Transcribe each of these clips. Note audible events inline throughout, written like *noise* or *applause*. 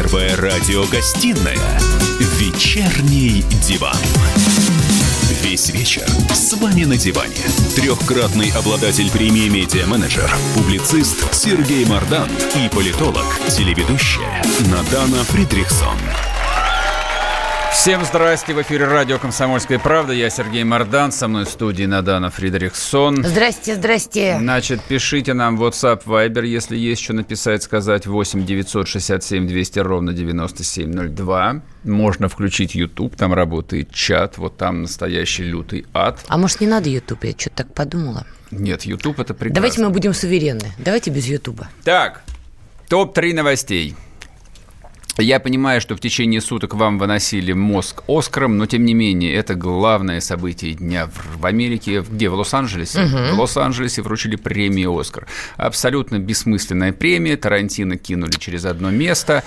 Первая радиогостинная «Вечерний диван». Весь вечер с вами на диване. Трехкратный обладатель премии «Медиа-менеджер», публицист Сергей Мардан и политолог, телеведущая Надана Фридрихсон. Всем здрасте, в эфире радио «Комсомольская правда». Я Сергей Мордан, со мной в студии Надана Фридрихсон. Здрасте, здрасте. Значит, пишите нам в WhatsApp, Viber, если есть что написать, сказать. 8 967 200 ровно 9702. Можно включить YouTube, там работает чат, вот там настоящий лютый ад. А может, не надо YouTube? Я что-то так подумала. Нет, YouTube это прекрасно. Давайте мы будем суверенны. Давайте без YouTube. Так, топ-3 новостей. Я понимаю, что в течение суток вам выносили мозг Оскаром, но тем не менее это главное событие дня в Америке. Где? В Лос-Анджелесе? Угу. В Лос-Анджелесе вручили премию Оскар. Абсолютно бессмысленная премия. Тарантино кинули через одно место.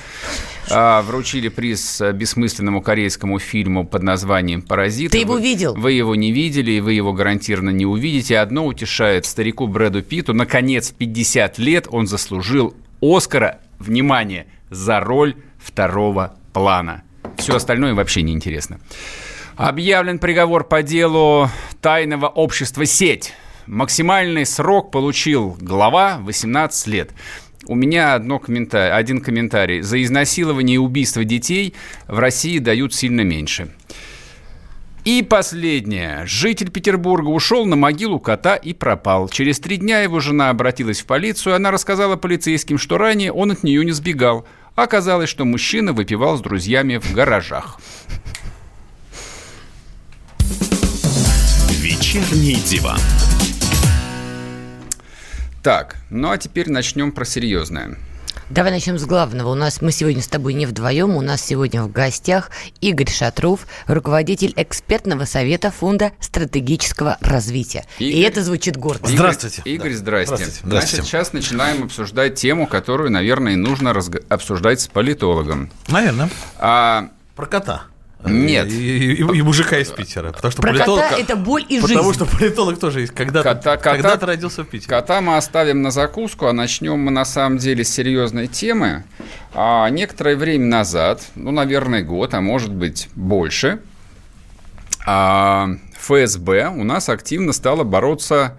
А, вручили приз бессмысленному корейскому фильму под названием «Паразит». Ты его видел? Вы его не видели, и вы его гарантированно не увидите. Одно утешает старику Брэду Питу. Наконец, 50 лет он заслужил Оскара, внимание, за роль второго плана. Все остальное вообще не интересно. Объявлен приговор по делу тайного общества «Сеть». Максимальный срок получил глава 18 лет. У меня одно комментарий, один комментарий. За изнасилование и убийство детей в России дают сильно меньше. И последнее. Житель Петербурга ушел на могилу кота и пропал. Через три дня его жена обратилась в полицию. Она рассказала полицейским, что ранее он от нее не сбегал. Оказалось, что мужчина выпивал с друзьями в гаражах. Вечерний диван. Так, ну а теперь начнем про серьезное. Давай начнем с главного. У нас мы сегодня с тобой не вдвоем. У нас сегодня в гостях Игорь Шатров, руководитель экспертного совета Фонда стратегического развития. Игорь, И это звучит гордо. Игорь, здравствуйте. Игорь, здрасте. Здравствуйте. Значит, сейчас начинаем обсуждать тему, которую, наверное, нужно разг... обсуждать с политологом. Наверное. А... Про кота. Нет. И, и, и мужика из Питера. Потому что Про политолог, кота это боль и потому жизнь. Потому что политолог тоже есть. Когда-то, кота, кота, когда-то родился в Питере. Кота мы оставим на закуску, а начнем мы на самом деле с серьезной темы. А, некоторое время назад, ну, наверное, год, а может быть больше, а, ФСБ у нас активно стало бороться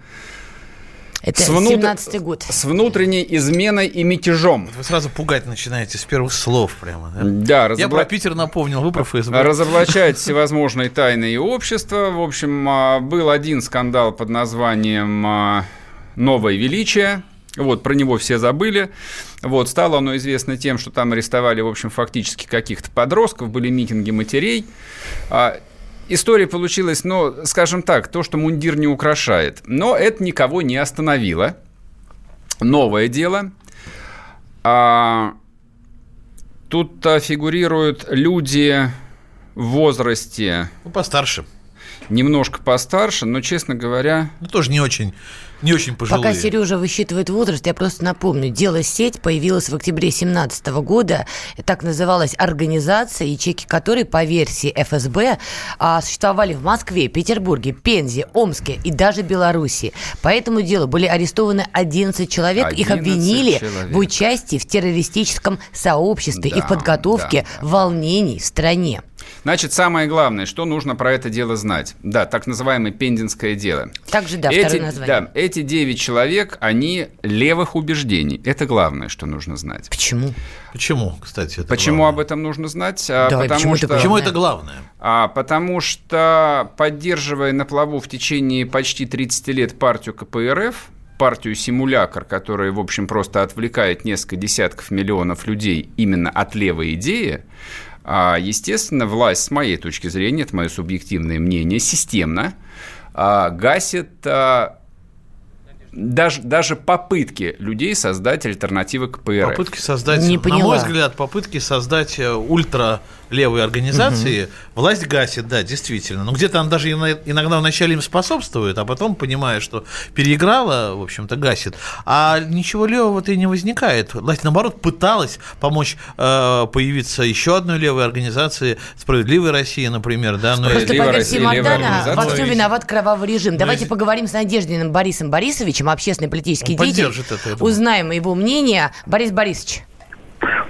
это с, внут... год. с внутренней изменой и мятежом. Вы сразу пугать начинаете с первых слов прямо. Да, да разобла... Я про Питер напомнил, вы про ФСБ. Разоблачать всевозможные тайны и общества. В общем, а, был один скандал под названием а, «Новое величие». Вот, про него все забыли. Вот, стало оно известно тем, что там арестовали, в общем, фактически каких-то подростков, были митинги матерей. История получилась, ну, скажем так, то, что мундир не украшает. Но это никого не остановило. Новое дело. А, тут фигурируют люди в возрасте... Ну, постарше. Немножко постарше, но, честно говоря... Ну, тоже не очень не очень пожилые. Пока Сережа высчитывает возраст, я просто напомню, дело «Сеть» появилось в октябре 2017 года. Так называлась организация, ячейки которой, по версии ФСБ, а, существовали в Москве, Петербурге, Пензе, Омске и даже Беларуси. По этому делу были арестованы 11 человек. 11 Их обвинили человек. в участии в террористическом сообществе да, и в подготовке да. волнений в стране. Значит, самое главное, что нужно про это дело знать. Да, так называемое пендинское дело. Также, да, эти, второе название. Да, эти 9 человек, они левых убеждений. Это главное, что нужно знать. Почему? Почему, кстати? Это почему главное? об этом нужно знать? А, Давай, потому почему, что, это почему это главное? А, потому что, поддерживая на плаву в течение почти 30 лет партию КПРФ, партию «Симулякр», которая, в общем, просто отвлекает несколько десятков миллионов людей именно от левой идеи, а, естественно, власть, с моей точки зрения, это мое субъективное мнение, системно а, гасит а, даже, даже попытки людей создать альтернативы к ПРФ. Попытки создать, Не на мой взгляд, попытки создать э, ультра левые организации, угу. власть гасит, да, действительно. Но где-то она даже иногда вначале им способствует, а потом, понимая, что переиграла, в общем-то, гасит. А ничего левого-то и не возникает. Власть, наоборот, пыталась помочь э, появиться еще одной левой организации, «Справедливой России», например. Да, но Просто по версии Мардана во всем виноват кровавый режим. Давайте поговорим с Надеждиным Борисом Борисовичем, общественный политический деятель. Это, Узнаем его мнение. Борис Борисович.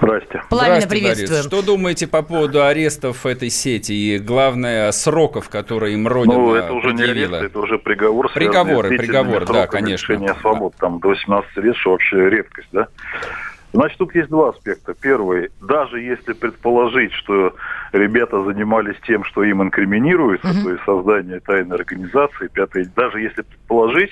Здрасте. Пламенно Здравствуйте, приветствуем. Борис. Что думаете по поводу арестов этой сети и, главное, сроков, которые им Родина Ну, это уже не предъявила? арест, это уже приговор. Приговоры, приговор, да, конечно. лишения свобод, там, до 18 лет, что вообще редкость, да? Значит, тут есть два аспекта. Первый, даже если предположить, что ребята занимались тем, что им инкриминируется, то есть создание тайной организации, пятый, даже если предположить,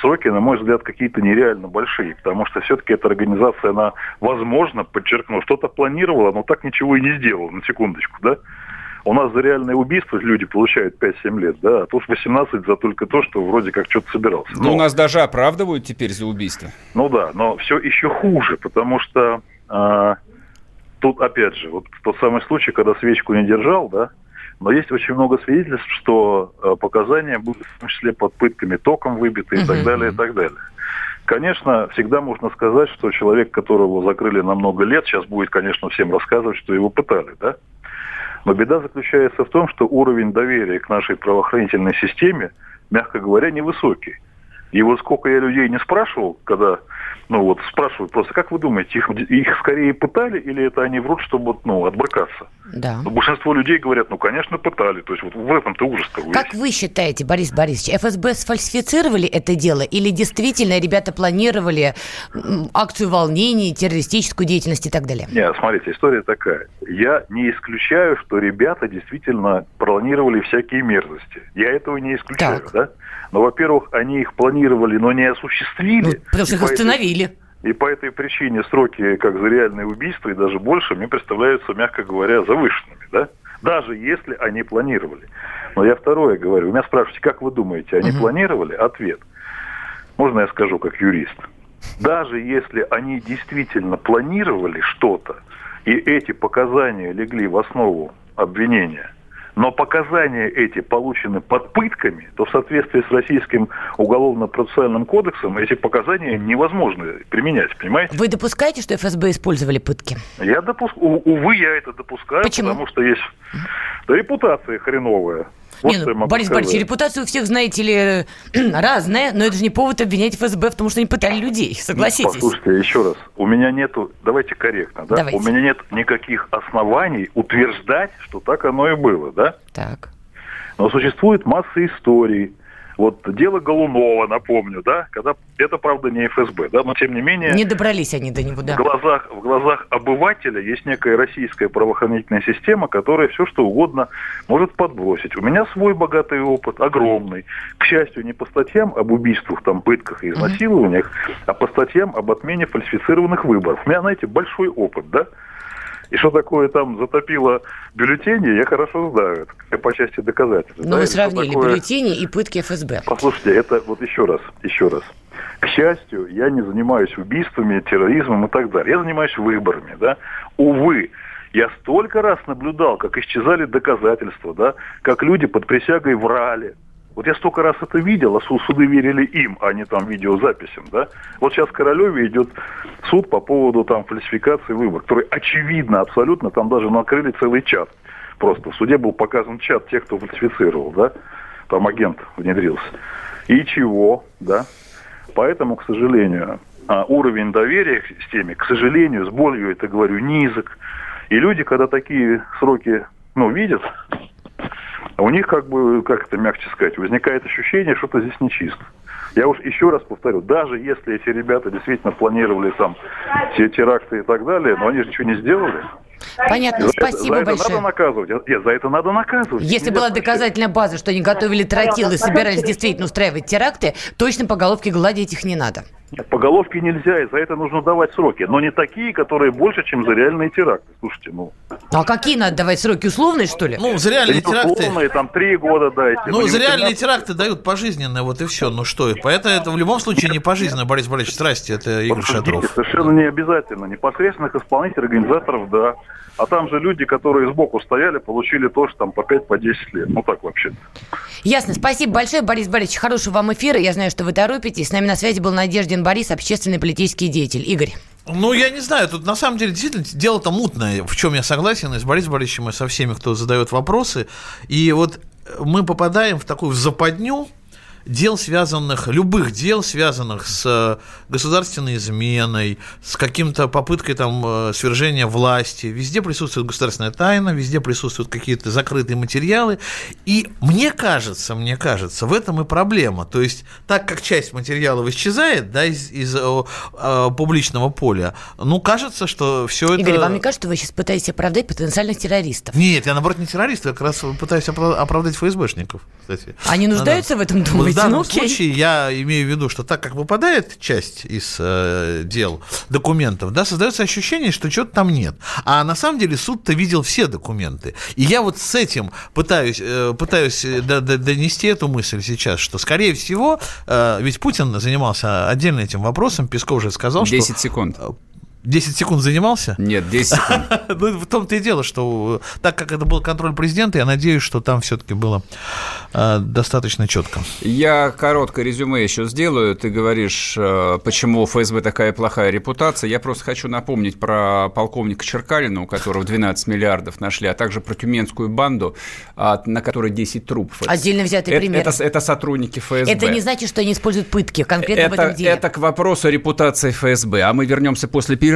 сроки, на мой взгляд, какие-то нереально большие, потому что все-таки эта организация, она, возможно, подчеркну, что-то планировала, но так ничего и не сделала, на секундочку, да? У нас за реальное убийство люди получают 5-7 лет, да, а тут 18 за только то, что вроде как что-то собирался. Ну, Но- у нас даже оправдывают теперь за убийство. ну да, но все еще хуже, потому что а, тут опять же, вот тот самый случай, когда свечку не держал, да, но есть очень много свидетельств, что а, показания были в том числе под пытками током выбиты и так далее, и так далее. Конечно, всегда можно сказать, что человек, которого закрыли на много лет, сейчас будет, конечно, всем рассказывать, что его пытали, да? Но беда заключается в том, что уровень доверия к нашей правоохранительной системе, мягко говоря, невысокий. И вот сколько я людей не спрашивал, когда, ну вот спрашивают просто, как вы думаете, их, их скорее пытали или это они врут, чтобы ну, отбрыкаться? Да. Но большинство людей говорят, ну, конечно, пытали. То есть вот в этом-то ужас-то. Как вы считаете, Борис Борисович, ФСБ сфальсифицировали это дело или действительно ребята планировали акцию волнений, террористическую деятельность и так далее? Нет, смотрите, история такая. Я не исключаю, что ребята действительно планировали всякие мерзости. Я этого не исключаю, Так. да? Но, во-первых, они их планировали, но не осуществили. Ну, потому что их остановили. И по этой причине сроки, как за реальное убийство, и даже больше, мне представляются, мягко говоря, завышенными, да? Даже если они планировали. Но я второе говорю. Вы меня спрашиваете, как вы думаете, они Мгм. планировали? Ответ. Можно я скажу как юрист? Даже если они действительно планировали что-то, и эти показания легли в основу обвинения, но показания эти получены под пытками, то в соответствии с российским уголовно-процессуальным кодексом эти показания невозможно применять, понимаете? Вы допускаете, что ФСБ использовали пытки? Я допускаю, увы, я это допускаю, Почему? потому что есть репутация хреновая. Вот не, ну, Борис. Борисович, репутация у всех, знаете ли, *clears throat* разная, но это же не повод обвинять ФСБ в том, что они пытали людей, согласитесь. Послушайте, еще раз. У меня нету, давайте корректно, да? Давайте. У меня нет никаких оснований утверждать, что так оно и было, да? Так. Но существует масса историй. Вот дело Голунова, напомню, да, когда это, правда, не ФСБ, да, но тем не менее Не добрались они до него, да. в глазах в глазах обывателя есть некая российская правоохранительная система, которая все что угодно может подбросить. У меня свой богатый опыт, огромный. К счастью, не по статьям об убийствах, там, пытках и изнасилованиях, а по статьям об отмене фальсифицированных выборов. У меня, знаете, большой опыт, да? И что такое там затопило бюллетени, я хорошо знаю. Это по части доказательств. Но да, вы сравнили такое- бюллетени и пытки ФСБ. Послушайте, это вот еще раз, еще раз. К счастью, я не занимаюсь убийствами, терроризмом и так далее. Я занимаюсь выборами, да. Увы, я столько раз наблюдал, как исчезали доказательства, да, как люди под присягой врали. Вот я столько раз это видел, а су- суды верили им, а не там видеозаписям, да. Вот сейчас в Королеве идет суд по поводу там фальсификации выборов, который очевидно, абсолютно, там даже накрыли целый чат. Просто в суде был показан чат тех, кто фальсифицировал, да. Там агент внедрился. И чего, да? Поэтому, к сожалению, а, уровень доверия к системе, к сожалению, с болью это говорю, низок. И люди, когда такие сроки, ну, видят, у них, как бы, как это мягче сказать, возникает ощущение, что что-то здесь нечисто. Я уж еще раз повторю, даже если эти ребята действительно планировали там те теракты и так далее, но они же ничего не сделали. Понятно, За это- спасибо за это большое. надо наказывать. Нет, за это надо наказывать. Если Нельзя была доказательная база, что они готовили тротил и собирались действительно устраивать теракты, точно по головке гладить их не надо. По головке нельзя, и за это нужно давать сроки. Но не такие, которые больше, чем за реальные теракты. Слушайте, ну... А какие надо давать сроки? Условные, что ли? Ну, за реальные да теракты... условные, там, три года дайте. Ну, за реальные 18. теракты дают пожизненное, вот и все. Ну что, поэтому это в любом случае не пожизненно, Борис Борисович. Здрасте, это Игорь Шатров. Совершенно не обязательно. Непосредственных исполнителей, организаторов, да. А там же люди, которые сбоку стояли, получили тоже там по 5-10 по 10 лет. Ну так вообще. Ясно. Спасибо большое, Борис Борисович. Хорошего вам эфира. Я знаю, что вы торопитесь. С нами на связи был Надеждин Борис, общественный политический деятель. Игорь. Ну, я не знаю, тут на самом деле действительно дело-то мутное, в чем я согласен и с Борисом Борисовичем, и со всеми, кто задает вопросы. И вот мы попадаем в такую западню, дел, связанных, любых дел, связанных с э, государственной изменой, с каким-то попыткой там э, свержения власти, везде присутствует государственная тайна, везде присутствуют какие-то закрытые материалы. И мне кажется, мне кажется, в этом и проблема. То есть, так как часть материалов исчезает да, из, из о, о, публичного поля, ну, кажется, что все это... Игорь, вам не кажется, что вы сейчас пытаетесь оправдать потенциальных террористов? Нет, я, наоборот, не террорист, я как раз пытаюсь оправдать ФСБшников, кстати. Они нуждаются да, да. в этом, думаете? Данном ну, случае я имею в виду, что так как выпадает часть из э, дел, документов, да, создается ощущение, что чего-то там нет. А на самом деле суд-то видел все документы. И я вот с этим пытаюсь, э, пытаюсь э, донести эту мысль сейчас, что, скорее всего, э, ведь Путин занимался отдельно этим вопросом, Песков уже сказал, 10 что... 10 секунд. 10 секунд занимался? Нет, 10 секунд. *laughs* ну, в том-то и дело, что так как это был контроль президента, я надеюсь, что там все-таки было э, достаточно четко. Я короткое резюме еще сделаю. Ты говоришь, э, почему у ФСБ такая плохая репутация. Я просто хочу напомнить про полковника Черкалина, у которого 12 миллиардов нашли, а также про тюменскую банду, э, на которой 10 трупов. Отдельно взятый это, пример. Это, это сотрудники ФСБ. Это не значит, что они используют пытки конкретно это, в этом деле. Это к вопросу репутации ФСБ. А мы вернемся после перерыва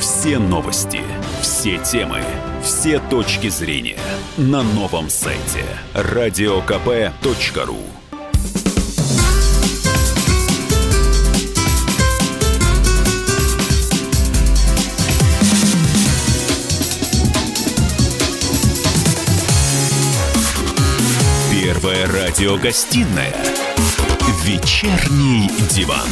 все новости, все темы, все точки зрения на новом сайте радиокп.ру. Первая радиогостинная «Вечерний диван».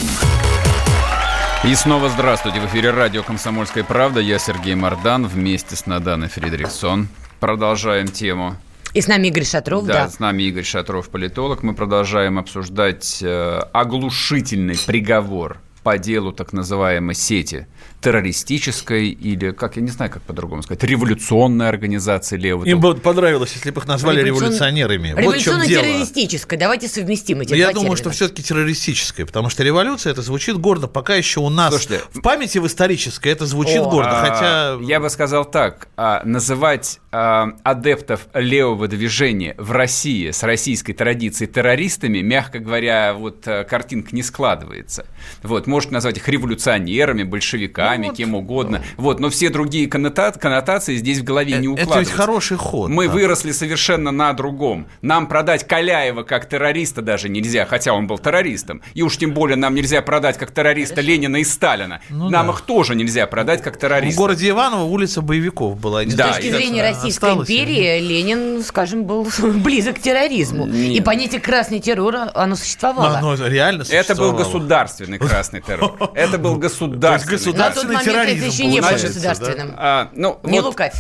И снова здравствуйте. В эфире радио «Комсомольская правда». Я Сергей Мордан вместе с Наданой Фридрихсон. Продолжаем тему. И с нами Игорь Шатров, да. Да, с нами Игорь Шатров, политолог. Мы продолжаем обсуждать э, оглушительный приговор по делу так называемой сети террористической или, как я не знаю, как по-другому сказать, революционной организации левого. Им бы понравилось, если бы их назвали Революцион... революционерами. Революционно-террористической. Давайте совместим эти Но Я думаю, термина. что все-таки террористической, потому что революция это звучит гордо, пока еще у нас Слушайте, в памяти в исторической это звучит О, гордо, а, хотя... Я бы сказал так, а, называть а, адептов левого движения в России с российской традицией террористами, мягко говоря, вот а, картинка не складывается. Вот, может назвать их революционерами, большевиками, ну, вот, кем угодно. Вот, но все другие коннота- коннотации здесь в голове не укладываются. Это ведь хороший ход. Мы да. выросли совершенно на другом. Нам продать Каляева как террориста даже нельзя, хотя он был террористом. И уж тем более нам нельзя продать как террориста Хорошо. Ленина и Сталина. Ну, нам да. их тоже нельзя продать как террориста. В городе Иваново улица боевиков была. Не да, с точки зрения Российской империи Ленин, скажем, был *laughs* близок к терроризму. Нет. И понятие красный террор, оно существовало. Оно реально существовало. Это был государственный красный *laughs* террор. Это был государственный тот момент терроризм, это еще не был государственным. Да? А, ну, не лукавь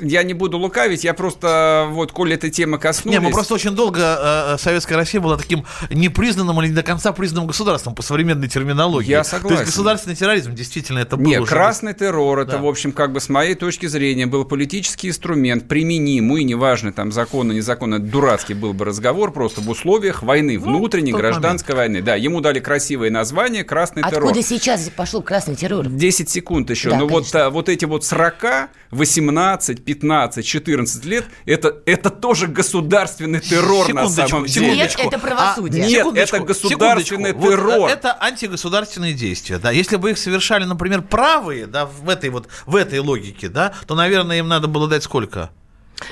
я не буду лукавить, я просто, вот, коли эта тема коснулась... Не, мы просто очень долго, э, Советская Россия была таким непризнанным или не до конца признанным государством по современной терминологии. Я согласен. То есть государственный терроризм действительно это был Нет, уже... красный террор, это, да. в общем, как бы с моей точки зрения, был политический инструмент, применимый, неважно, там, законно, незаконно, дурацкий был бы разговор, просто в условиях войны, ну, внутренней, гражданской момент. войны. Да, ему дали красивое название «красный Откуда террор». Откуда сейчас пошел красный террор? 10 секунд еще. Да, Но вот, а, вот эти вот 40, 18, 15, 14 лет, это, это тоже государственный террор на самом деле. Нет, это правосудие. А, нет, это государственный террор. Вот это антигосударственные действия. Да. Если бы их совершали, например, правые, да, в этой вот в этой логике, да, то, наверное, им надо было дать сколько?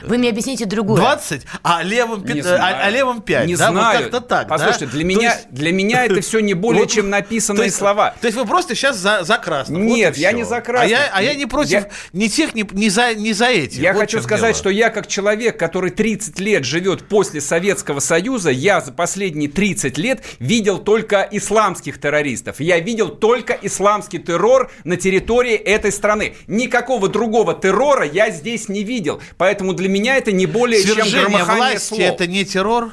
Вы мне объясните другое. 20, а левым, 5, а, а левым 5. Не да? знаю. Вот как-то так. Послушайте, да? для, меня, есть... для меня это *laughs* все не более вот, чем написанные то есть, слова. То есть вы просто сейчас за, за красным. Нет, вот я не за красным. А я, а я не против я... ни тех, ни, ни, за, ни за этих. Я вот хочу сказать, дело. что я как человек, который 30 лет живет после Советского Союза, я за последние 30 лет видел только исламских террористов. Я видел только исламский террор на территории этой страны. Никакого другого террора я здесь не видел. Поэтому для меня это не более Свержение чем власти слов. это не террор?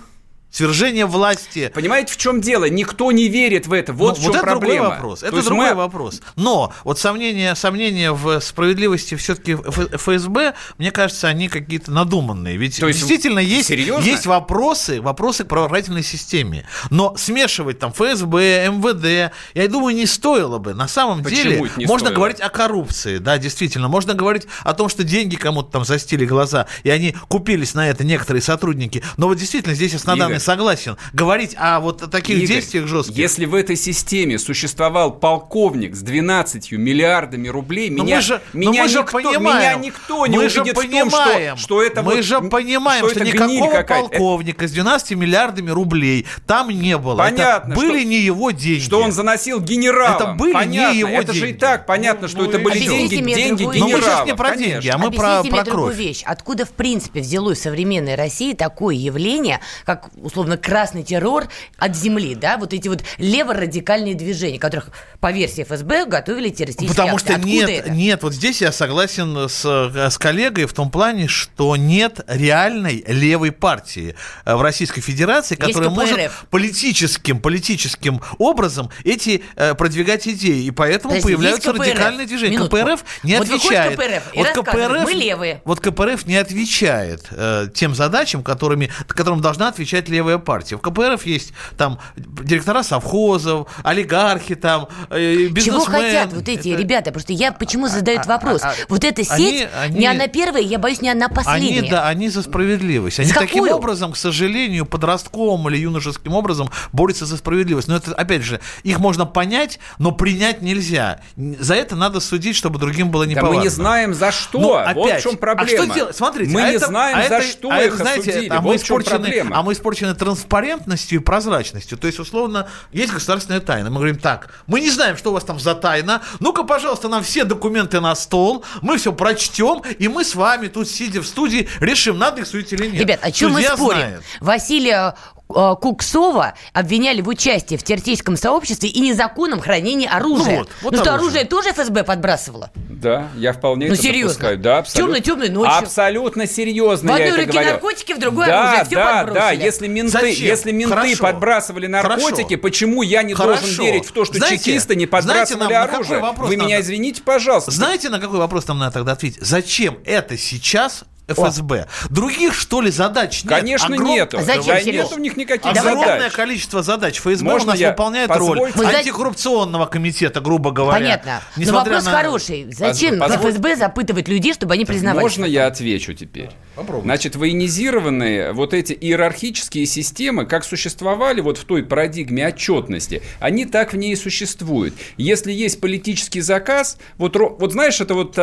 Свержение власти. Понимаете, в чем дело? Никто не верит в это. Вот Ну, в чем это проблема. другой вопрос. Это То есть другой мы- вопрос. Но вот сомнения, сомнения в справедливости все-таки ФСБ, мне кажется, они какие-то надуманные. Ведь То есть действительно есть, серьезно? есть вопросы, вопросы к правоохранительной системе. Но смешивать там ФСБ, МВД, я думаю, не стоило бы. На самом Почему деле это можно стоило? говорить о коррупции, да, действительно. Можно говорить о том, что деньги кому-то там застили глаза, и они купились на это некоторые сотрудники. Но вот действительно здесь Наданой Игорь. Согласен. Говорить о вот таких Игорь, действиях жестких. Если в этой системе существовал полковник с 12 миллиардами рублей, Но меня, мы же, но меня, мы же никто, понимаем, меня никто не мы же в том, понимаем, что, что это мы вот- же понимаем, что, это гниль никакого полковника с 12 миллиардами рублей там не было. Понятно, это были что- не его деньги. Что он заносил генералам. Это были не понятно. его Это же и деньги. так понятно, что Ну, это были деньги, деньги другую Но мы генералов. сейчас не про конечно. деньги, а мы про, Объясните про мне другую кровь. вещь. Откуда, в принципе, взялось в современной России такое явление, как, условно, красный террор от земли, да? Вот эти вот леворадикальные движения, которых, по версии ФСБ, готовили террористические Потому акты. что Откуда нет, это? нет, вот здесь я согласен с, с коллегой в том плане, что нет реальной левой партии э, в Российской Федерации, которая может КПРФ. политическим, политическим образом эти э, продвигать идеи. И поэтому Подожди, появляются КПРФ. радикальные движения. Минутку. КПРФ не Вот отвечает. КПРФ и рассказывает, «Мы левые». Вот КПРФ не отвечает э, тем задачам, которыми, которым должна отвечать левая партия. В КПРФ есть там директора совхозов, олигархи там, э, бизнесмены. Чего хотят вот эти Это- ребята? Просто я почему задаю этот а, вопрос? а, вот эта сеть, они- они- не она первая, я боюсь, не она последняя. Они, да, они за справедливость. Они За таким какую? образом, к сожалению, подростковым или юношеским образом борются за справедливость. Но это, опять же, их можно понять, но принять нельзя. За это надо судить, чтобы другим было Да неповадно. мы не знаем за что. Ну, вот опять, в чем проблема. А что делать? Смотрите, мы а не это- знаем, а за это- что а их это, знаете, осудили. А мы, вот в чем проблема. а мы испорчены транспарентностью и прозрачностью. То есть, условно, есть государственная тайна. Мы говорим так, мы не знаем, что у вас там за тайна. Ну-ка, пожалуйста, нам все документы на стол, мы все прочтем, и мы с вами тут, сидя в студии, решим, надо их судить или нет. Ребят, о чем мы Судья спорим? знает. Василия Куксова обвиняли в участии в террористическом сообществе и незаконном хранении оружия. Ну вот, вот ну что, оружие. оружие тоже ФСБ подбрасывало? Да, я вполне Ну, это серьезно. допускаю. Да, абсолютно. Темной-темной ночью. Абсолютно серьезно В я одной руке говорю. наркотики, в другой да, оружие. Всё да, подбросили. да. Если менты, Зачем? если менты Хорошо. подбрасывали наркотики, Хорошо. почему я не Хорошо. должен верить в то, что Знаете- чекисты не знаете, подбрасывали какой оружие? вопрос Вы меня надо? извините, пожалуйста. Знаете, на какой вопрос нам надо тогда ответить? Зачем это сейчас ФСБ? Других, что ли, задач нет? Конечно, Огром- нету. Зачем, да, нет у них никаких Огромное задач. количество задач. ФСБ Можно у нас я выполняет позвольте? роль антикоррупционного комитета, грубо говоря. Понятно. Но Несмотря вопрос на- хороший. Зачем Позволь- ФСБ запытывать людей, чтобы они признавались? Можно я отвечу теперь? Попробуйте. Значит, военизированные вот эти иерархические системы, как существовали вот в той парадигме отчетности, они так в ней и существуют. Если есть политический заказ, вот, вот знаешь, это вот...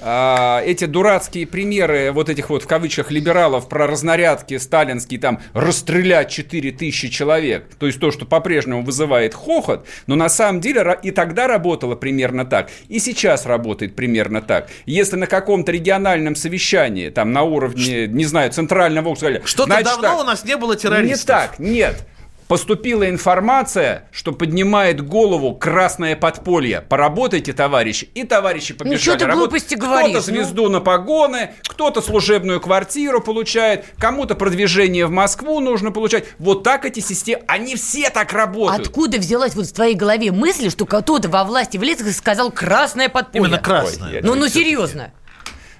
а, эти дурацкие примеры вот этих вот в кавычках либералов про разнарядки сталинские там расстрелять 4000 человек, то есть то, что по-прежнему вызывает хохот, но на самом деле и тогда работало примерно так, и сейчас работает примерно так. Если на каком-то региональном совещании, там на уровне, не знаю, центрального округа, сказали, Что-то «Значит давно так, у нас не было террористов. не так, нет. Поступила информация, что поднимает голову красное подполье. Поработайте, товарищи. И товарищи побежали. Ну, что ты работать. глупости Кто-то говоришь, ну? звезду на погоны, кто-то служебную квартиру получает, кому-то продвижение в Москву нужно получать. Вот так эти системы, они все так работают. Откуда взялась вот в твоей голове мысль, что кто-то во власти в лицах сказал красное подполье? Именно красное. Ой, Ну, ну серьезно.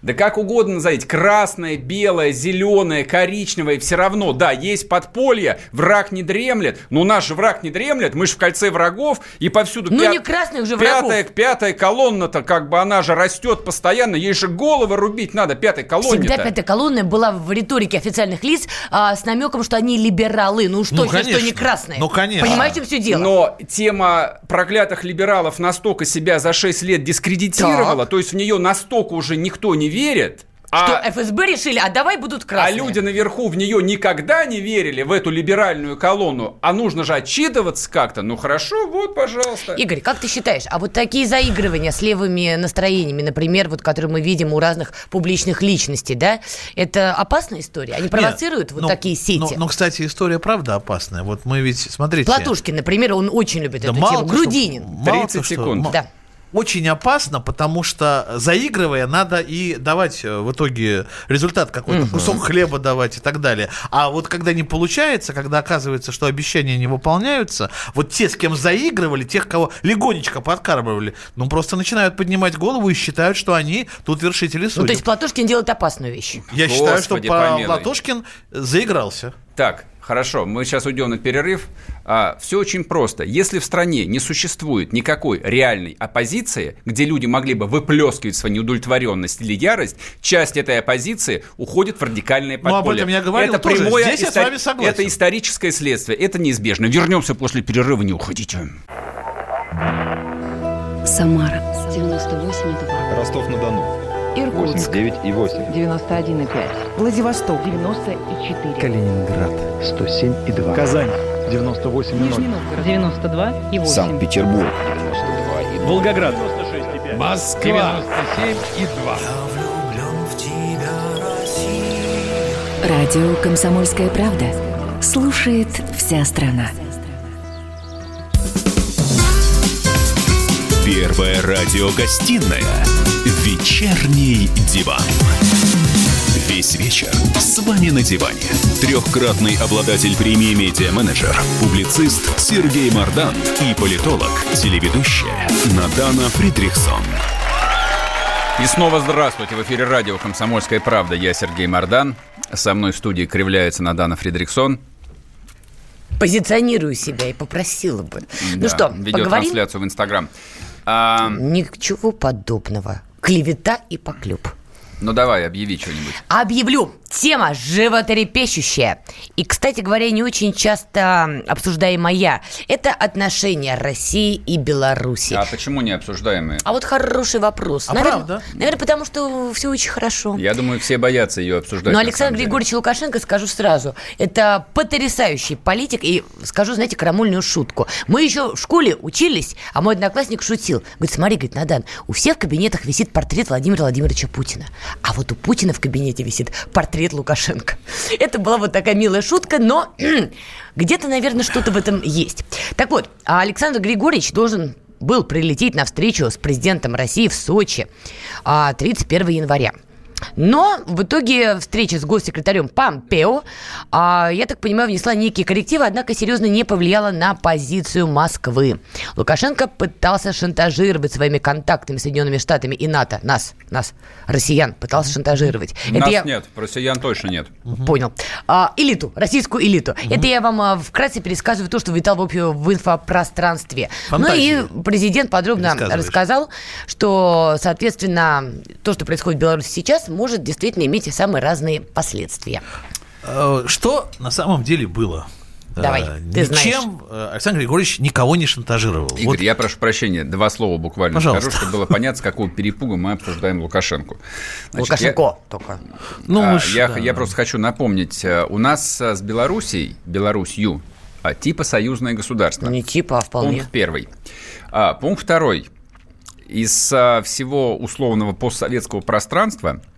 Да как угодно назовите, красное, белое, зеленое, коричневое, все равно, да, есть подполье, враг не дремлет, но наш же враг не дремлет, мы же в кольце врагов, и повсюду... Ну, пят- не красных же пятая, врагов. Пятая колонна-то, как бы, она же растет постоянно, ей же головы рубить надо, пятой колонне Всегда пятая колонна была в риторике официальных лиц а, с намеком, что они либералы. Ну что, Ну, если что не красные? Ну, конечно. Понимаете, в чем все дело? Но тема проклятых либералов настолько себя за 6 лет дискредитировала, Так. то есть в нее настолько уже никто не верит, Что а- ФСБ решили, а давай будут А красные. люди наверху в нее никогда не верили, в эту либеральную колонну. А нужно же отчитываться как-то. Ну хорошо, вот, пожалуйста. Игорь, как ты считаешь, а вот такие заигрывания с левыми настроениями, например, вот которые мы видим у разных публичных личностей, да, это опасная история? Они провоцируют Нет, вот ну, такие сети? Но, но, кстати, история правда опасная. Вот мы ведь, смотрите... Платушкин, например, он очень любит Да эту мало тему. что- Грудинин. мало 30 то, что- секунд. м- Да. Очень опасно, потому что заигрывая, надо и давать э, в итоге результат какой-то, угу. кусок хлеба давать и так далее. А вот когда не получается, когда оказывается, что обещания не выполняются, вот те, с кем заигрывали, тех, кого легонечко подкармливали, ну просто начинают поднимать голову и считают, что они тут вершители судеб. Ну, то есть Платошкин делает опасную вещь. Я Господи, считаю, что помилуй. Платошкин заигрался. Так, Хорошо, мы сейчас уйдем на перерыв. А, все очень просто. Если в стране не существует никакой реальной оппозиции, где люди могли бы выплескивать свою неудовлетворенность или ярость, часть этой оппозиции уходит в радикальное подполье. Ну, об этом я говорил это тоже. Прямое Здесь истор... я с вами согласен. Это историческое следствие. Это неизбежно. Вернемся после перерыва, не уходите. Самара 98,2. Ростов-на-Дону. Иркутск. 89 и 8. 91,5. Владивосток. 94. Калининград. 107 и 2. Казань. 98 и 0. Нижний Новгород. 92 и 8. Санкт-Петербург. 92 и 2. Волгоград. 96 и 5. Москва. 97 и 2. Радио «Комсомольская правда». Слушает вся страна. Первая радиогостинная «Вечерний диван». Весь вечер с вами на диване. Трехкратный обладатель премии «Медиа-менеджер», публицист Сергей Мардан и политолог, телеведущая Надана Фридрихсон. И снова здравствуйте. В эфире радио «Комсомольская правда». Я Сергей Мардан. Со мной в студии кривляется Надана Фридриксон позиционирую себя и попросила бы. Ну да, ну что, ведет поговорим? трансляцию в Инстаграм. А... Ничего подобного. Клевета и поклеп. Ну давай, объяви что-нибудь. Объявлю. Тема животрепещущая. И, кстати говоря, не очень часто обсуждаемая. Это отношения России и Беларуси. А почему не обсуждаемые? А вот хороший вопрос. А наверное, правда? Наверное, потому что все очень хорошо. Я думаю, все боятся ее обсуждать. Но Александр Григорьевич Лукашенко, скажу сразу, это потрясающий политик. И скажу, знаете, крамольную шутку. Мы еще в школе учились, а мой одноклассник шутил. Говорит, смотри, говорит, Надан, у всех в кабинетах висит портрет Владимира Владимировича Путина. А вот у Путина в кабинете висит портрет Лукашенко. *laughs* Это была вот такая милая шутка, но *clears throat* где-то, наверное, что-то в этом есть. Так вот, а Александр Григорьевич должен был прилететь на встречу с президентом России в Сочи 31 а, января. Но в итоге встреча с госсекретарем Помпео, а, я так понимаю, внесла некие коррективы, однако серьезно не повлияла на позицию Москвы. Лукашенко пытался шантажировать своими контактами с Соединенными Штатами и НАТО. Нас, нас, россиян, пытался шантажировать. Нас Это я... нет, россиян точно нет. Понял. А, элиту, российскую элиту. Угу. Это я вам а, вкратце пересказываю то, что витал в, в инфопространстве. Фантазию. Ну и президент подробно рассказал, что, соответственно, то, что происходит в Беларуси сейчас, может действительно иметь самые разные последствия. Э, что на самом деле было? Давай, э, ты Ничем знаешь. Э, Александр Григорьевич никого не шантажировал. Игорь, вот. я прошу прощения, два слова буквально Пожалуйста. скажу, чтобы было понятно, с какого перепуга мы обсуждаем Лукашенко. Значит, Лукашенко я, только. Ну, а, я, да. я просто хочу напомнить, у нас с Белоруссией, Белоруссию, а, типа союзное государство. Не типа, а вполне. Пункт первый. А, пункт второй. Из всего условного постсоветского пространства –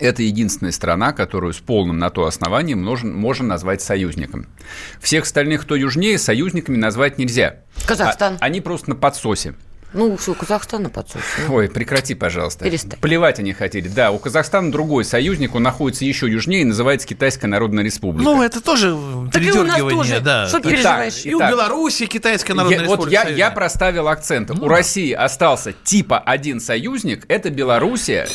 это единственная страна, которую с полным на то основанием можно, можно назвать союзником. Всех остальных, кто южнее, союзниками назвать нельзя. Казахстан. А, они просто на подсосе. Ну, что, Казахстан на подсосе. Ну. Ой, прекрати, пожалуйста. Перестань. Плевать они хотели. Да, у Казахстана другой союзник, он находится еще южнее и называется Китайская Народная Республика. Ну, это тоже так передергивание, тоже. да. Что ты переживаешь? И у Беларуси Китайская Народная я, Республика. Вот я, я проставил акцент. Ну, у да. России остался типа один союзник, это Белоруссия,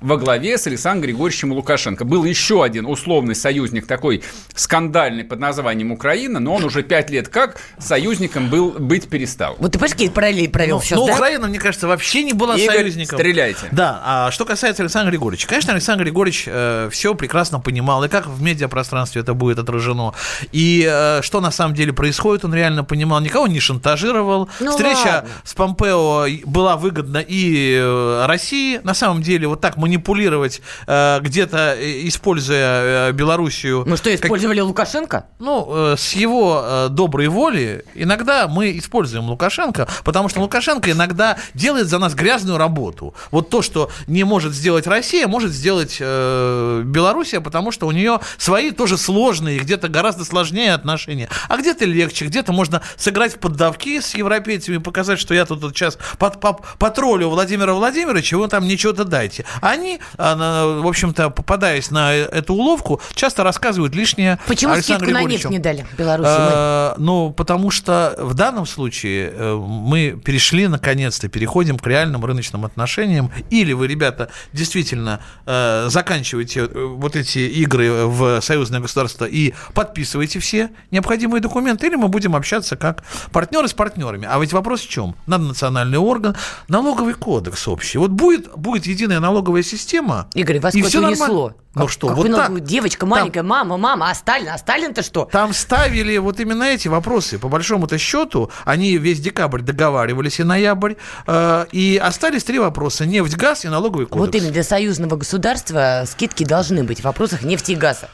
во главе с Александром Григорьевичем Лукашенко. Был еще один условный союзник, такой скандальный под названием Украина, но он уже пять лет как союзником был, быть перестал. Вот ты понимаешь, какие параллели провел ну, сейчас, Но да? Украина, мне кажется, вообще не была Игорь, союзником. стреляйте. Да, а что касается Александра Григорьевича. Конечно, Александр Григорьевич э, все прекрасно понимал, и как в медиапространстве это будет отражено, и э, что на самом деле происходит, он реально понимал, никого не шантажировал. Ну, Встреча ладно. с Помпео была выгодна и э, России. На самом деле, вот так мы манипулировать э, где-то, э, используя э, Белоруссию. Мы что, использовали Лукашенко? Ну, с его доброй воли иногда мы используем Лукашенко, потому что Лукашенко иногда делает за нас грязную работу. Вот то, что не может сделать Россия, может сделать Белоруссия, потому что у нее свои тоже сложные, где-то гораздо сложнее отношения. А где-то легче, где-то можно сыграть в поддавки с европейцами, показать, что я тут вот сейчас под, по, потроллю Владимира Владимировича, вы там ничего-то дайте. Они, а, в общем-то, попадаясь на эту уловку, часто рассказывают лишнее Почему Александру скидку на нефть не дали Беларуси? Э, Ну, потому что в данном случае э, мы перешли, наконец-то, переходим к реальным рыночным отношениям. Или вы, ребята, действительно э, заканчиваете э, вот эти игры в союзное государство и подписываете все необходимые документы, или мы будем общаться как партнеры с партнерами. А ведь вопрос в чем? Наднациональный орган, налоговый кодекс общий. Вот будет, будет единая налоговая система. Игорь, вас и куда-то всё нормально. унесло. Ну Как- что, как вот так. Девочка маленькая, мама, мама, а Сталин? А Сталин-то что? Там ставили вот именно эти вопросы. По большому-то счету, они весь декабрь договаривались и ноябрь. э, и остались три вопроса. Нефть, газ и налоговый кодекс. Вот именно для союзного государства скидки должны быть в вопросах нефти и газа.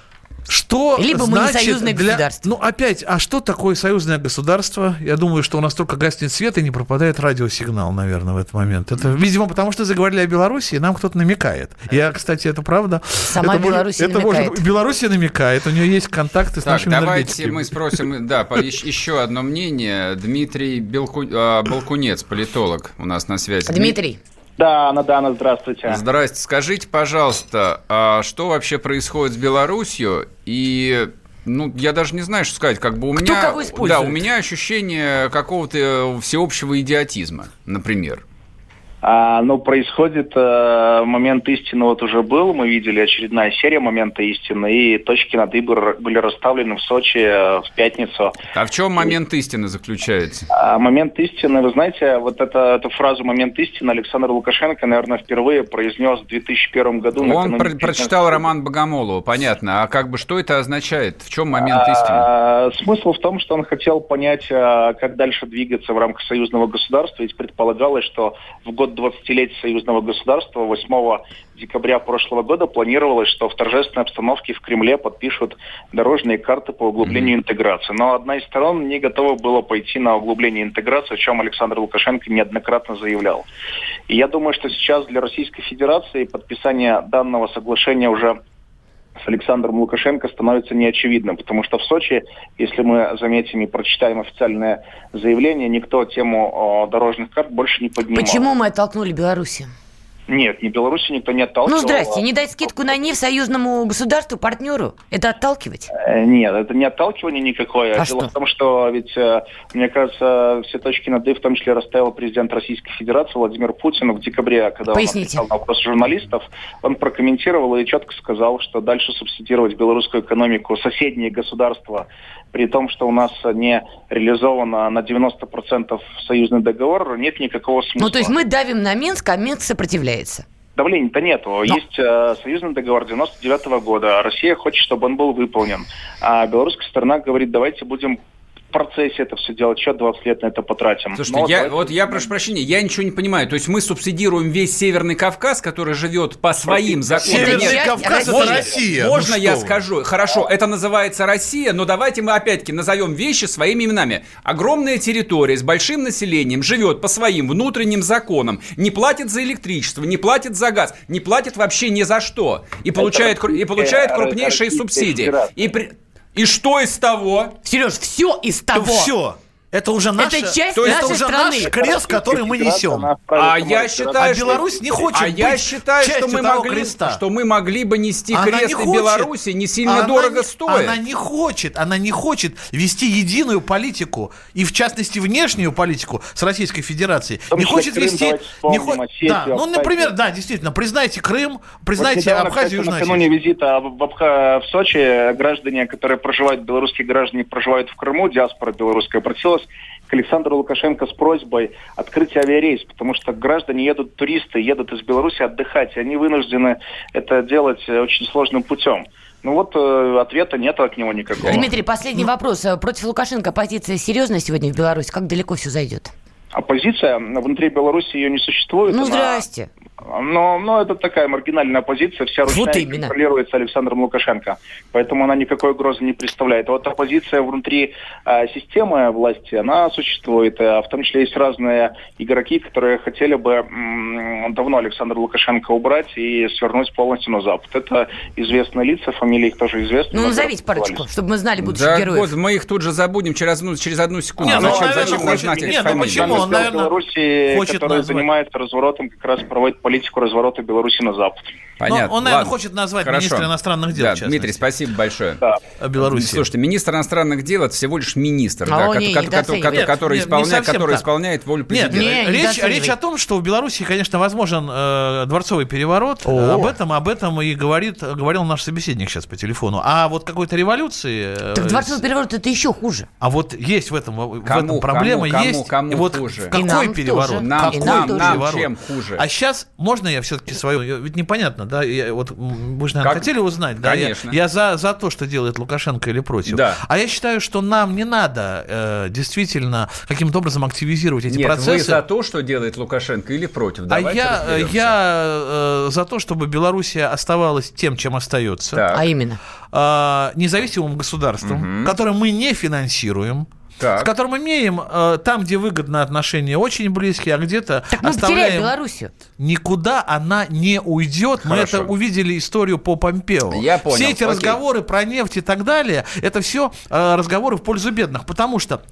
Что Либо мы не значит союзное для- государство. Ну, опять, а что такое союзное государство? Я думаю, что у нас только гаснет свет и не пропадает радиосигнал, наверное, в этот момент. Это, видимо, потому что заговорили о Беларуси, и нам кто-то намекает. Я, кстати, это правда. Сама это может- Белоруссия это намекает. может- Белоруссия намекает, у нее есть контакты с Так, нашими давайте энергетиками. мы спросим, *laughs* да, еще одно мнение. Дмитрий Белку- а, Балкунец, политолог, у нас на связи. Дмитрий, Да, Анна, Дана, здравствуйте. Здрасте. Скажите, пожалуйста, а что вообще происходит с Беларусью? И ну, я даже не знаю, что сказать. Как бы у Кто меня, да, у меня ощущение какого-то всеобщего идиотизма, например. А, ну, происходит э, момент истины вот уже был, мы видели очередная серия момента истины, и точки над «и» были расставлены в Сочи э, в пятницу. А в чем момент истины заключается? А момент истины, вы знаете, вот это, эту фразу «момент истины» Александр Лукашенко, наверное, впервые произнес в 2001 году. Он про- прочитал роман Богомолова, понятно. А как бы что это означает? В чем момент истины? А, Смысл в том, что он хотел понять, а, как дальше двигаться в рамках союзного государства. Ведь предполагалось, что в год 20-летия союзного государства 8 декабря прошлого года планировалось, что в торжественной обстановке в Кремле подпишут дорожные карты по углублению интеграции. Но одна из сторон не готова была пойти на углубление интеграции, о чем Александр Лукашенко неоднократно заявлял. И я думаю, что сейчас для Российской Федерации подписание данного соглашения уже с Александром Лукашенко становится неочевидным, потому что в Сочи, если мы заметим и прочитаем официальное заявление, никто тему дорожных карт больше не поднимал. почему мы оттолкнули Беларусь? Нет, ни Беларуси никто не отталкивал. Ну, здрасте, не дать скидку на нефть союзному государству, партнеру. Это отталкивать? Э, Нет, это не отталкивание никакое. А Дело что? в том, что ведь, э, мне кажется, все точки над «и» в том числе расставил президент Российской Федерации Владимир Путин в декабре, когда Поясните. он отвечал на вопрос журналистов. Он прокомментировал и четко сказал, что дальше субсидировать белорусскую экономику соседние государства, при том, что у нас не реализовано на 90% союзный договор, нет никакого смысла. Ну, то есть мы давим на Минск, а Минск сопротивляется. Давления-то нету. Но- Есть э, союзный договор 99 года. Россия хочет, чтобы он был выполнен. А белорусская сторона говорит, давайте будем процессе это все делать, еще 20 лет на это потратим. Слушайте, Но я, давайте- вот я прошу прощения, я ничего не понимаю. То есть мы субсидируем весь Северный Кавказ, который живет по своим законам. Это Северный часть Кавказ это России. Россия. Можно Ну я вы. скажу? Хорошо, это называется Россия, но давайте мы опять-таки назовем вещи своими именами. Огромная территория с большим населением живет по своим внутренним законам, не платит за электричество, не платит за газ, не платит вообще ни за что. И получает, и получает крупнейшие субсидии. И, при- и что из того? Сереж, все из того. все. Это уже наша, Это часть то есть нашей это уже страны. наш крест, который мы несем. А я считаю, А что- Беларусь не хочет А я считаю, что мы могли, креста. что мы могли бы нести Она крест не хочет. Беларуси не сильно Она дорого не- стоит. Она не хочет, она не хочет вести единую политику, и в частности внешнюю политику с Российской Федерацией. том Не хочет Крым, вести... давайте Не вспомним, хо- Осетию, Да, ну, например, да, действительно, признайте Крым, Вот признайте недавно, Абхазию кстати, Южную накануне Осетию. визита в, Абха- в Сочи граждане, которые проживают, белорусские граждане проживают в Крыму, диаспора белорусская, обратилась к Александру Лукашенко с просьбой открыть авиарейс, потому что граждане едут, туристы едут из Беларуси отдыхать, и они вынуждены это делать э, очень сложным путем. Ну вот э, ответа нет от него никакого. Дмитрий, последний вопрос. Против Лукашенко позиция серьезная сегодня в Беларуси? Как далеко все зайдет? Оппозиция внутри Беларуси ее не существует. Ну, она- здрасте. Но, но это такая маргинальная позиция, вся ручная Вот именно. контролируется Александром Лукашенко, поэтому она никакой угрозы не представляет. Вот оппозиция внутри э, системы власти, она существует, э, в том числе есть разные игроки, которые хотели бы м, давно Александра Лукашенко убрать и свернуть полностью на Запад. Это известные лица, фамилии их тоже известны. Ну, назовите парочку, чтобы мы знали будущих Да, героев. вот мы их тут же забудем через одну, через одну секунду. Не, ну, зачем, наверное, зачем хочет- знать их ну, фамилии? почему? Он, наверное, Беларуси, хочет который назвать. занимается разворотом, как раз проводит политику разворота Беларуси на Запад. Понятно. Но он, наверное, Ладно. хочет назвать Хорошо. министра иностранных дел, Да, в. Дмитрий, спасибо большое. Да. Беларуси. Слушайте, министр иностранных дел это всего лишь министр, А да, он ко- не ко- ко- который, Нет, который нет, не который так. исполняет волю Нет, президента. Не, речь, недооценивай. речь о том, что в Беларуси, конечно, возможен э, дворцовый переворот. О. Об этом, об этом и говорит, говорил наш собеседник сейчас по телефону. А вот какой-то революции... э, Так дворцовый переворот это еще хуже. А вот есть в этом, в Кому, этом проблема, кому, есть. кому, И вот хуже? В И какой нам переворот? тоже. Нам, Какой нам тоже. нам переворот? чем хуже? А сейчас можно я все-таки свою, ведь непонятно, да, я, вот м, вы же, наверное, Как? хотели узнать, да, я, Конечно. я за, за то, что делает Лукашенко или против. Да. А я считаю, что нам не надо э, действительно каким-то образом активизировать эти Нет, процессы. вы за то, что делает Лукашенко или против? А Давайте я, э, я э, за то, чтобы Белоруссия оставалась тем, чем остается, Так. А именно. э, независимым государством, Мгм. которое мы не финансируем. Так. С которым имеем э, там, где выгодно отношения, очень близкие, а где-то Так мы оставляем. Белоруссию. Никуда она не уйдет. Мы это увидели историю по Помпео. Я понял, Все эти окей. разговоры про нефть и так далее, это все э, разговоры в пользу бедных. Потому что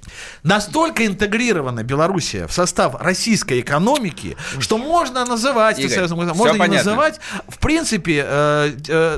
настолько интегрирована Белоруссия в состав российской экономики, что можно называть, Игорь, Союзом можно не понятно. называть, в принципе, э,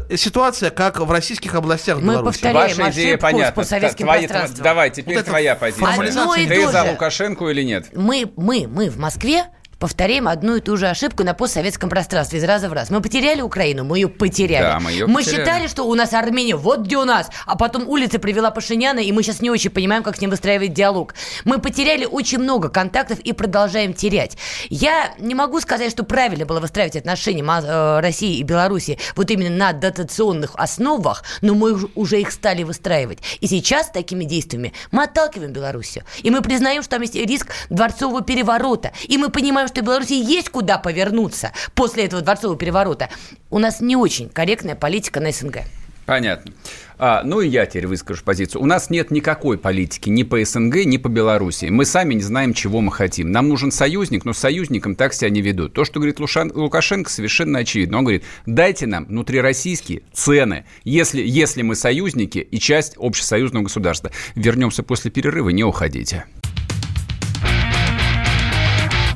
э, ситуация, как в российских областях Мы Беларуси. повторяем Ваша идея понятна. пространством. Давай, теперь Вот твоя позиция. Одно и Ты за же. Лукашенко или нет? мы, мы, мы в Москве повторяем одну и ту же ошибку на постсоветском пространстве из раза в раз. Мы потеряли Украину, мы ее потеряли. Да, мы её потеряли. считали, что у нас Армения, вот где у нас, а потом улица привела Пашиняна, и мы сейчас не очень понимаем, как с ним выстраивать диалог. Мы потеряли очень много контактов и продолжаем терять. Я не могу сказать, что правильно было выстраивать отношения э, России и Беларуси вот именно на дотационных основах, но мы уж- уже их стали выстраивать. И сейчас такими действиями мы отталкиваем Белоруссию. И мы признаем, что там есть риск дворцового переворота. И мы понимаем, что Беларуси есть куда повернуться после этого дворцового переворота. У нас не очень корректная политика на СНГ. Понятно. А, ну и я теперь выскажу позицию. У нас нет никакой политики ни по СНГ, ни по Белоруссии. Мы сами не знаем, чего мы хотим. Нам нужен союзник, но союзником так себя не ведут. То, что говорит Лушан- Лукашенко, совершенно очевидно. Он говорит, дайте нам внутрироссийские цены, если, если мы союзники и часть общесоюзного государства. Вернемся после перерыва, не уходите.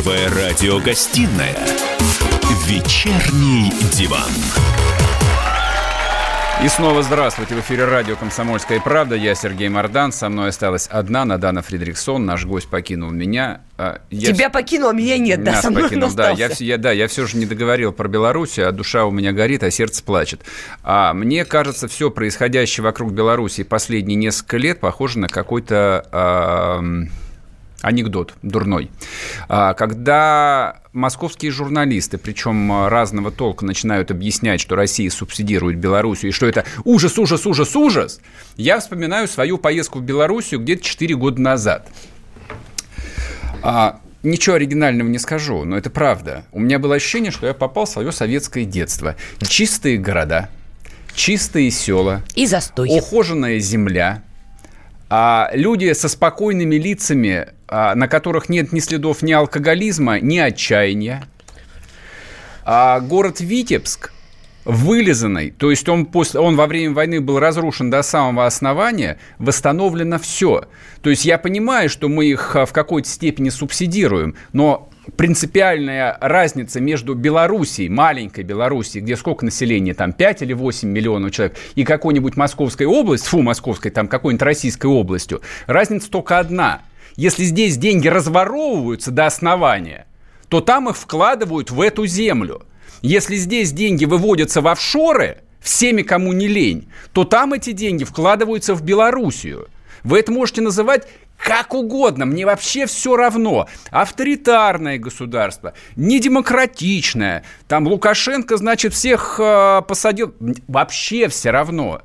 Первая радиогостинная «Вечерний диван». И снова здравствуйте. В эфире радио «Комсомольская правда». Я Сергей Мордан. Со мной осталась одна Надана Фридриксон. Наш гость покинул меня. А, Я Тебя покинул, а меня нет, да, Нас со мной он покинул, да, я, я, да, я все же не договорил про Белоруссию, а душа у меня горит, а сердце плачет. А мне кажется, все происходящее вокруг Белоруссии последние несколько лет похоже на какой-то ам, анекдот дурной. А, когда московские журналисты, причем а, разного толка, начинают объяснять, что Россия субсидирует Белоруссию, и что это ужас, ужас, ужас, ужас, я вспоминаю свою поездку в Белоруссию где-то 4 года назад. А, ничего оригинального не скажу, но это правда. У меня было ощущение, что я попал в свое советское детство. Чистые города, чистые села, И застой. ухоженная земля, а люди со спокойными лицами, а, на которых нет ни следов ни алкоголизма, ни отчаяния. А город Витебск вылизанный, то есть он, после, он во время войны был разрушен до самого основания, восстановлено все. То есть я понимаю, что мы их а, в какой-то степени субсидируем, но принципиальная разница между Белоруссией, маленькой Белоруссией, где сколько населения, там 5 или 8 миллионов человек, и какой-нибудь Московской областью, фу, Московской, там какой-нибудь Российской областью, разница только одна. Если здесь деньги разворовываются до основания, то там их вкладывают в эту землю. Если здесь деньги выводятся в офшоры, всеми, кому не лень, то там эти деньги вкладываются в Белоруссию. Вы это можете называть как угодно, мне вообще все равно. Авторитарное государство, недемократичное. Там Лукашенко, значит, всех э, посадил. Вообще все равно.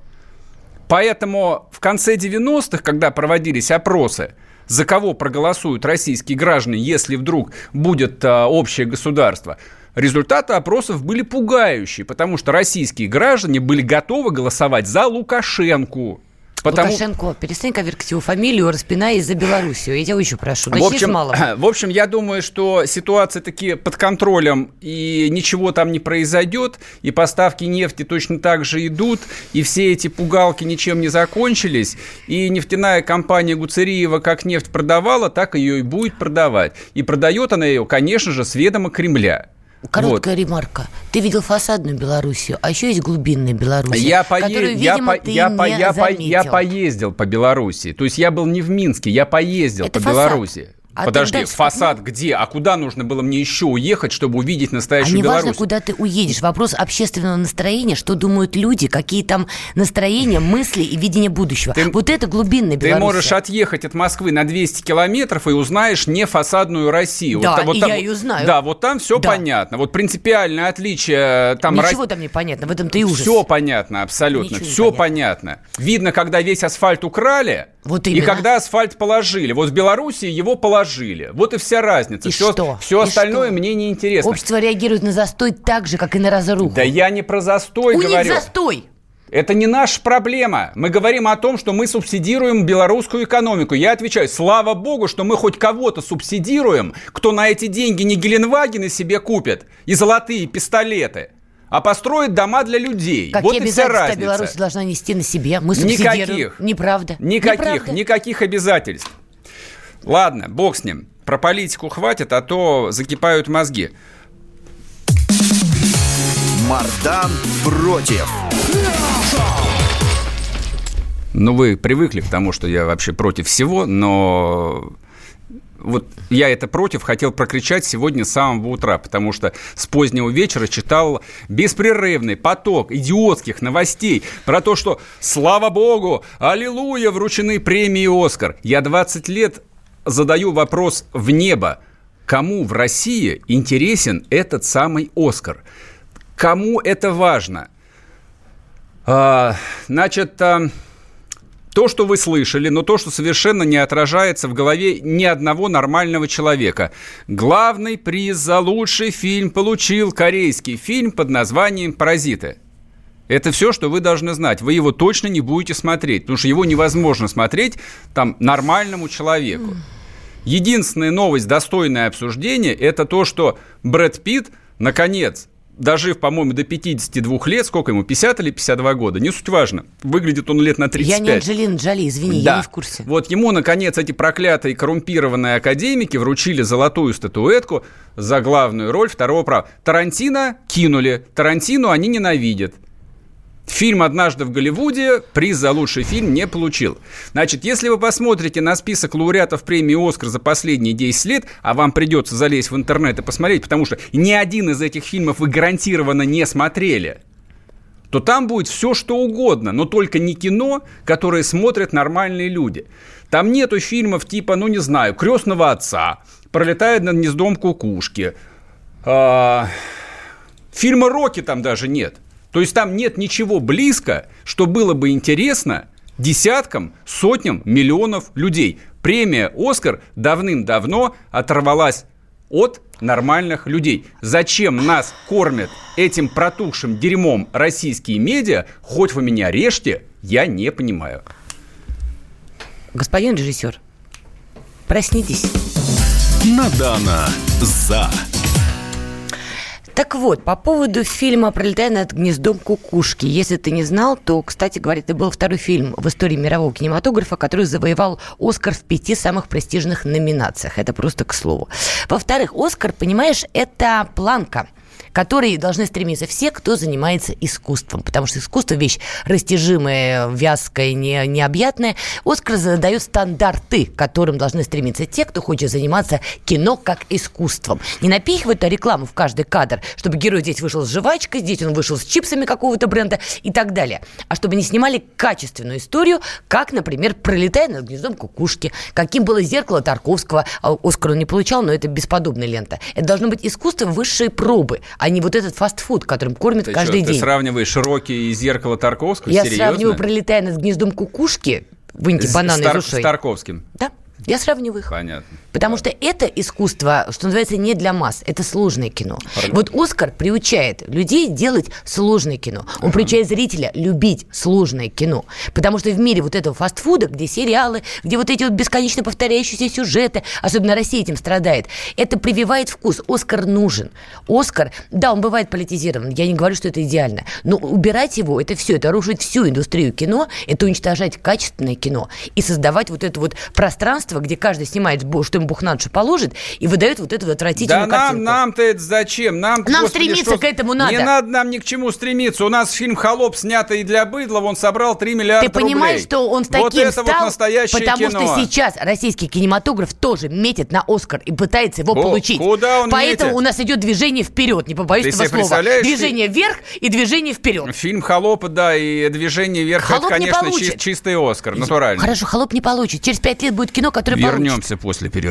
Поэтому в конце 90-х, когда проводились опросы, за кого проголосуют российские граждане, если вдруг будет а, общее государство, результаты опросов были пугающие, потому что российские граждане были готовы голосовать за Лукашенку. Потому... Лукашенко, перестань коверкать его фамилию, распинай за Белоруссию. Я тебя очень прошу. в общем, *clears throat* в общем, я думаю, что ситуация таки под контролем, и ничего там не произойдет, и поставки нефти точно так же идут, и все эти пугалки ничем не закончились, и нефтяная компания Гуцериева как нефть продавала, так ее и будет продавать. И продает она ее, конечно же, с ведома Кремля. Короткая вот. ремарка. Ты видел фасадную Белоруссию, а еще есть глубинная Белоруссия, я по... которую, я видимо, по... ты я не по... я, по... я поездил по Белоруссии. То есть я был не в Минске, я поездил Это по фасад. Белоруссии. А Подожди, дальше... фасад где? А куда нужно было мне еще уехать, чтобы увидеть настоящую а Беларусь? важно, куда ты уедешь. Вопрос общественного настроения, что думают люди, какие там настроения, мысли и видение будущего. Ты, вот это глубинная Беларусь. Ты можешь отъехать от Москвы на 200 километров и узнаешь не фасадную Россию. Да, вот, вот, и там, я ее знаю. Да, вот там все да. понятно. Вот принципиальное отличие... Там Ничего Рос... там не понятно, в этом-то и ужас. Все понятно, абсолютно. Ничего все понятно. понятно. Видно, когда весь асфальт украли, вот и когда асфальт положили. Вот в Беларуси его положили. Вот и вся разница. И все, что? Все и остальное что? мне не интересно. Общество реагирует на застой так же, как и на разруху. Да я не про застой У говорю. них застой. Это не наша проблема. Мы говорим о том, что мы субсидируем белорусскую экономику. Я отвечаю, слава богу, что мы хоть кого-то субсидируем, кто на эти деньги не Геленвагены себе купит и золотые пистолеты, а построит дома для людей. Какие вот обязательства Беларусь должна нести на себе? Мы субсидируем. Никаких. Неправда. Никаких, Неправда. никаких обязательств. Ладно, бог с ним. Про политику хватит, а то закипают мозги. Мардан против. Ну, вы привыкли к тому, что я вообще против всего, но вот я это против хотел прокричать сегодня с самого утра, потому что с позднего вечера читал беспрерывный поток идиотских новостей про то, что, слава богу, аллилуйя, вручены премии «Оскар». Я 20 лет задаю вопрос в небо. Кому в России интересен этот самый «Оскар»? Кому это важно? А, значит, а, то, что вы слышали, но то, что совершенно не отражается в голове ни одного нормального человека. Главный приз за лучший фильм получил корейский фильм под названием «Паразиты». Это все, что вы должны знать. Вы его точно не будете смотреть, потому что его невозможно смотреть там нормальному человеку. Единственная новость, достойная обсуждения, это то, что Брэд Питт, наконец, дожив, по-моему, до 52 лет, сколько ему, 50 или 52 года, не суть важно. Выглядит он лет на 35. Я не Анджелина Джоли, извини, да. я не в курсе. Вот ему, наконец, эти проклятые коррумпированные академики вручили золотую статуэтку за главную роль второго права. Тарантино кинули, Тарантину они ненавидят. Фильм «Однажды в Голливуде» приз за лучший фильм не получил. Значит, если вы посмотрите на список лауреатов премии «Оскар» за последние 10 лет, а вам придется залезть в интернет и посмотреть, потому что ни один из этих фильмов вы гарантированно не смотрели, то там будет все, что угодно, но только не кино, которое смотрят нормальные люди. Там нету фильмов типа, ну не знаю, «Крестного отца», «Пролетает над гнездом кукушки», а... фильма «Рокки» там даже нет. То есть там нет ничего близко, что было бы интересно десяткам, сотням миллионов людей. Премия «Оскар» давным-давно оторвалась от нормальных людей. Зачем нас кормят этим протухшим дерьмом российские медиа, хоть вы меня режьте, я не понимаю. Господин режиссер, проснитесь. Надана за. Так вот, по поводу фильма «Пролетая над гнездом кукушки». Если ты не знал, то, кстати говоря, это был второй фильм в истории мирового кинематографа, который завоевал «Оскар» в пяти самых престижных номинациях. Это просто к слову. Во-вторых, «Оскар», понимаешь, это планка – которой должны стремиться все, кто занимается искусством. Потому что искусство – вещь растяжимая, вязкая, не, необъятная. Оскар задает стандарты, к которым должны стремиться те, кто хочет заниматься кино как искусством. Не напихивают рекламу в каждый кадр, чтобы герой здесь вышел с жвачкой, здесь он вышел с чипсами какого-то бренда и так далее. А чтобы не снимали качественную историю, как, например, «Пролетая над гнездом кукушки», каким было «Зеркало Тарковского». А Оскар он не получал, но это бесподобная лента. Это должно быть искусство высшей пробы, а не вот этот фастфуд, которым кормят ты каждый что, день. Ты сравниваешь Рокки и зеркало Тарковского? Я Серьезно? сравниваю, пролетая над гнездом кукушки, выньте С- бананы с Тар- из ушей. С Тарковским. Да, я сравниваю их. Понятно. Потому что это искусство, что называется, не для масс. Это сложное кино. Пардон? Вот Оскар приучает людей делать сложное кино. Он приучает зрителя любить сложное кино. Потому что в мире вот этого фастфуда, где сериалы, где вот эти вот бесконечно повторяющиеся сюжеты, особенно Россия этим страдает, это прививает вкус. Оскар нужен. Оскар, да, он бывает политизирован. Я не говорю, что это идеально. Но убирать его, это все, это рушить всю индустрию кино, это уничтожать качественное кино и создавать вот это вот пространство, где каждый снимает, что ему бухнадшу положит, и выдает вот эту вот Да отвратительную нам, картинку. нам-то это зачем? Нам, Нам стремиться к этому надо. Не надо нам ни к чему стремиться. У нас фильм «Холоп», снятый для быдла, он собрал 3 миллиарда Ты понимаешь, рублей. что он с Вот таким это стал, вот настоящее потому кино. что сейчас российский кинематограф тоже метит на Оскар и пытается его О, получить. куда он Поэтому метит? у нас идет движение вперед, не побоюсь Ты этого слова. Движение вверх и движение вперед. Фильм «Холоп», да, и «Движение вверх» «Холоп» это, не конечно, получит. чи- чистый Оскар, натурально. Хорошо, холоп не получит. Через пять лет будет кино, которое получит. Вернемся после